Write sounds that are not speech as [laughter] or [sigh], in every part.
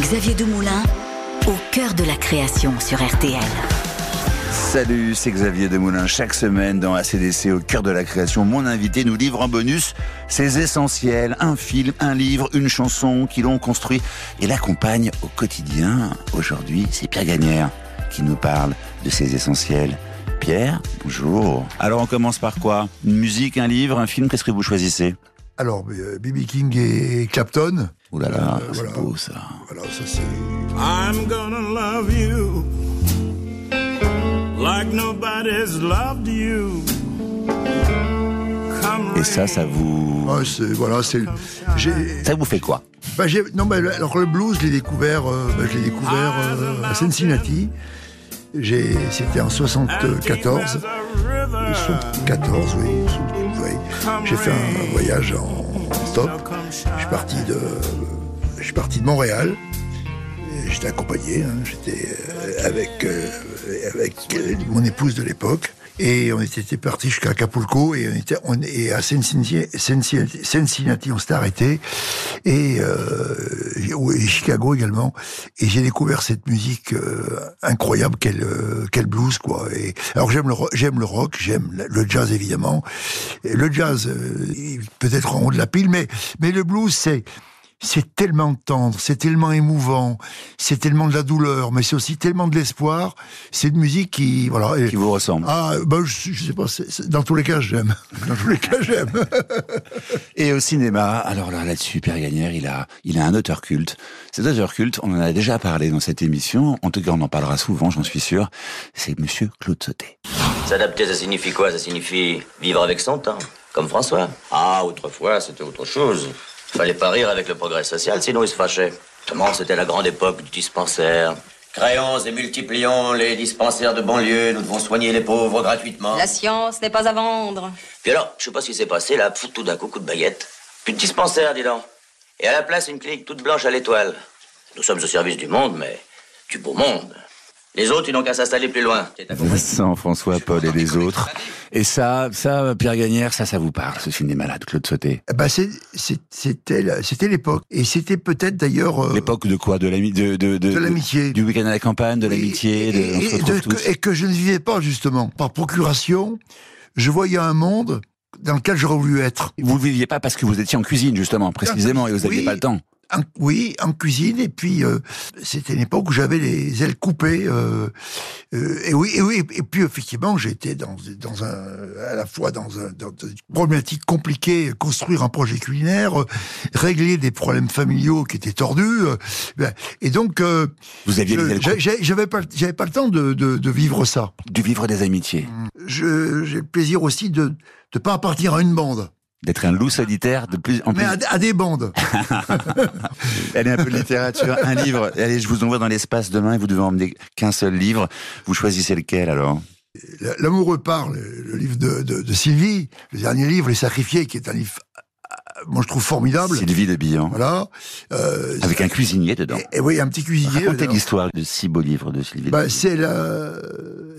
Xavier Demoulin, au cœur de la création sur RTL. Salut, c'est Xavier Demoulin. Chaque semaine dans ACDC, au cœur de la création, mon invité nous livre en bonus ses essentiels, un film, un livre, une chanson qui l'ont construit et l'accompagne au quotidien. Aujourd'hui, c'est Pierre Gagnère qui nous parle de ses essentiels. Pierre, bonjour. Alors on commence par quoi? Une musique, un livre, un film, qu'est-ce que vous choisissez? Alors, B.B. King et Clapton. Ouh là là, Euh, c'est voilà. beau ça. Voilà, ça c'est. I'm gonna love you like nobody's loved you. Come Et ça, ça vous... Ah, voilà, c'est. Ça vous fait quoi? Bah, non, mais le- alors le blues, je l'ai découvert, euh, bah, je l'ai découvert euh, à Cincinnati. C'était en and 74. deep as a river. 14, oui. oui. J'ai fait un voyage en stop. Je suis parti de, je suis parti de Montréal. J'étais accompagné. hein. J'étais euh, avec euh, avec euh, mon épouse de l'époque. Et on était parti jusqu'à Acapulco et on était on, et à Cincinnati, on s'était arrêté. Et, euh, et Chicago également. Et j'ai découvert cette musique euh, incroyable quel euh, quel blues quoi. Et alors j'aime le j'aime le rock j'aime le- jazz évidemment. Le jazz euh, peut-être en haut de la pile mais mais le blues c'est c'est tellement tendre, c'est tellement émouvant, c'est tellement de la douleur, mais c'est aussi tellement de l'espoir. C'est une musique qui, voilà. qui vous ressemble ah, ben, je, je sais pas, dans tous les cas, j'aime. [laughs] Dans tous les cas, j'aime. Et au cinéma, alors là, là-dessus, Pierre Gagnère, il a, il a un auteur culte. Cet auteur culte, on en a déjà parlé dans cette émission. En tout cas, on en parlera souvent, j'en suis sûr. C'est Monsieur Claude Sauté. S'adapter, ça signifie quoi? Ça signifie vivre avec son temps, comme François. Ah, autrefois, c'était autre chose. Fallait pas rire avec le progrès social, sinon il se fâchait. Comment c'était la grande époque du dispensaire. Créons et multiplions les dispensaires de banlieue, nous devons soigner les pauvres gratuitement. La science n'est pas à vendre. Puis alors, je sais pas ce qui s'est passé, là, pfff, tout d'un coup, coup de baguette. Plus de dispensaire, dis donc. Et à la place, une clinique toute blanche à l'étoile. Nous sommes au service du monde, mais du beau monde. Les autres, ils n'ont qu'à s'installer plus loin. Vincent, François, Paul et les autres. Et ça, ça, Pierre Gagnère, ça, ça vous parle, ce cinéma-là de Claude Sauté. C'est- c'est- c'était l'époque. Et c'était peut-être d'ailleurs. euh, L'époque de quoi? De l'ami, de, de, de, De l'amitié. Du week-end à la campagne, de l'amitié, de, et, et- que je ne vivais pas, justement. Par procuration, je voyais un monde dans lequel j'aurais voulu être. Vous ne viviez pas parce que vous étiez en cuisine, justement, précisément, et vous n'aviez Oui. pas le temps. En- oui, en cuisine, et puis euh, c'était une époque où j'avais les ailes coupées. euh, euh, et oui, et oui, et puis effectivement, j'étais dans dans un à la fois dans, un, dans une problématique compliquée, construire un projet culinaire, euh, régler des problèmes familiaux qui étaient tordus, euh, ben, et donc euh, Vous aviez j'avais pas j'avais pas le temps de, de, de vivre ça. Du vivre des amitiés. J'ai le plaisir aussi de de pas appartenir à une bande, D'être un loup solitaire de plus en plus. mais à, à des bandes. [laughs] Allez, un peu de littérature, un livre. Allez, je vous envoie dans l'espace demain et vous devez emmener qu'un seul livre. Vous choisissez lequel alors L'amoureux parle, le livre de, de, de Sylvie, le dernier livre, Les Sacrifiés, qui est un livre, euh, moi je trouve formidable. Sylvie de Billan. Voilà. Euh, Avec un cuisinier dedans. et, et oui, un petit cuisinier. Racontez l'histoire de six beaux livres de Sylvie. Bah, c'est la,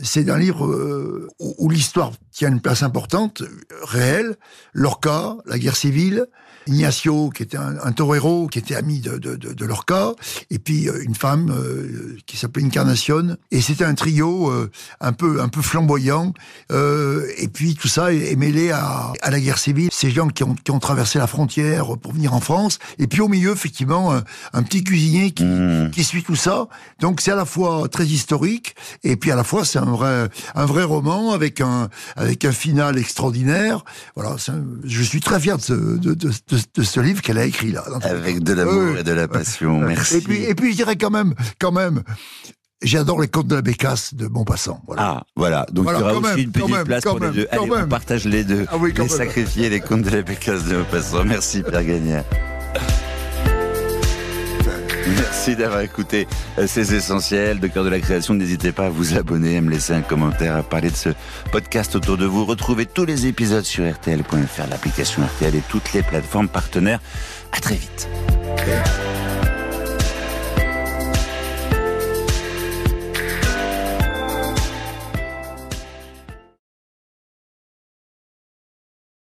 c'est un livre euh, où, où l'histoire tient une place importante, réelle. Lorca, la guerre civile, Ignacio, qui était un, un torero, qui était ami de, de, de, de Lorca, et puis euh, une femme euh, qui s'appelait Incarnation. Et c'était un trio euh, un peu un peu flamboyant. Euh, et puis tout ça est, est mêlé à, à la guerre civile. Ces gens qui ont, qui ont traversé la frontière pour venir en France. Et puis au milieu, effectivement, un, un petit cuisinier qui, Mmh. qui suit tout ça. Donc c'est à la fois très historique et puis à la fois c'est un vrai un vrai roman avec un avec un final extraordinaire. Voilà, un- je suis très fier de ce de, de, de- de ce livre qu'elle a écrit là. Avec de l'amour Ouais. et de la passion. Merci. Et puis et puis je dirais quand même quand même J'adore les contes de la bécasse de Montpassant. Voilà. Ah, voilà. Donc Voilà, il y aura quand aussi même, une petite même, place pour les deux. Allez, on partage les deux. Ah oui, les les contes de la Pécasse de Maupassant. Merci Pierre Gagnère. Merci d'avoir écouté euh, ces essentiels de cœur de la création. N'hésitez pas à vous abonner, à me laisser un commentaire, à parler de ce podcast autour de vous. Retrouvez tous les épisodes sur RTL.fr, l'application RTL et toutes les plateformes partenaires. À très vite.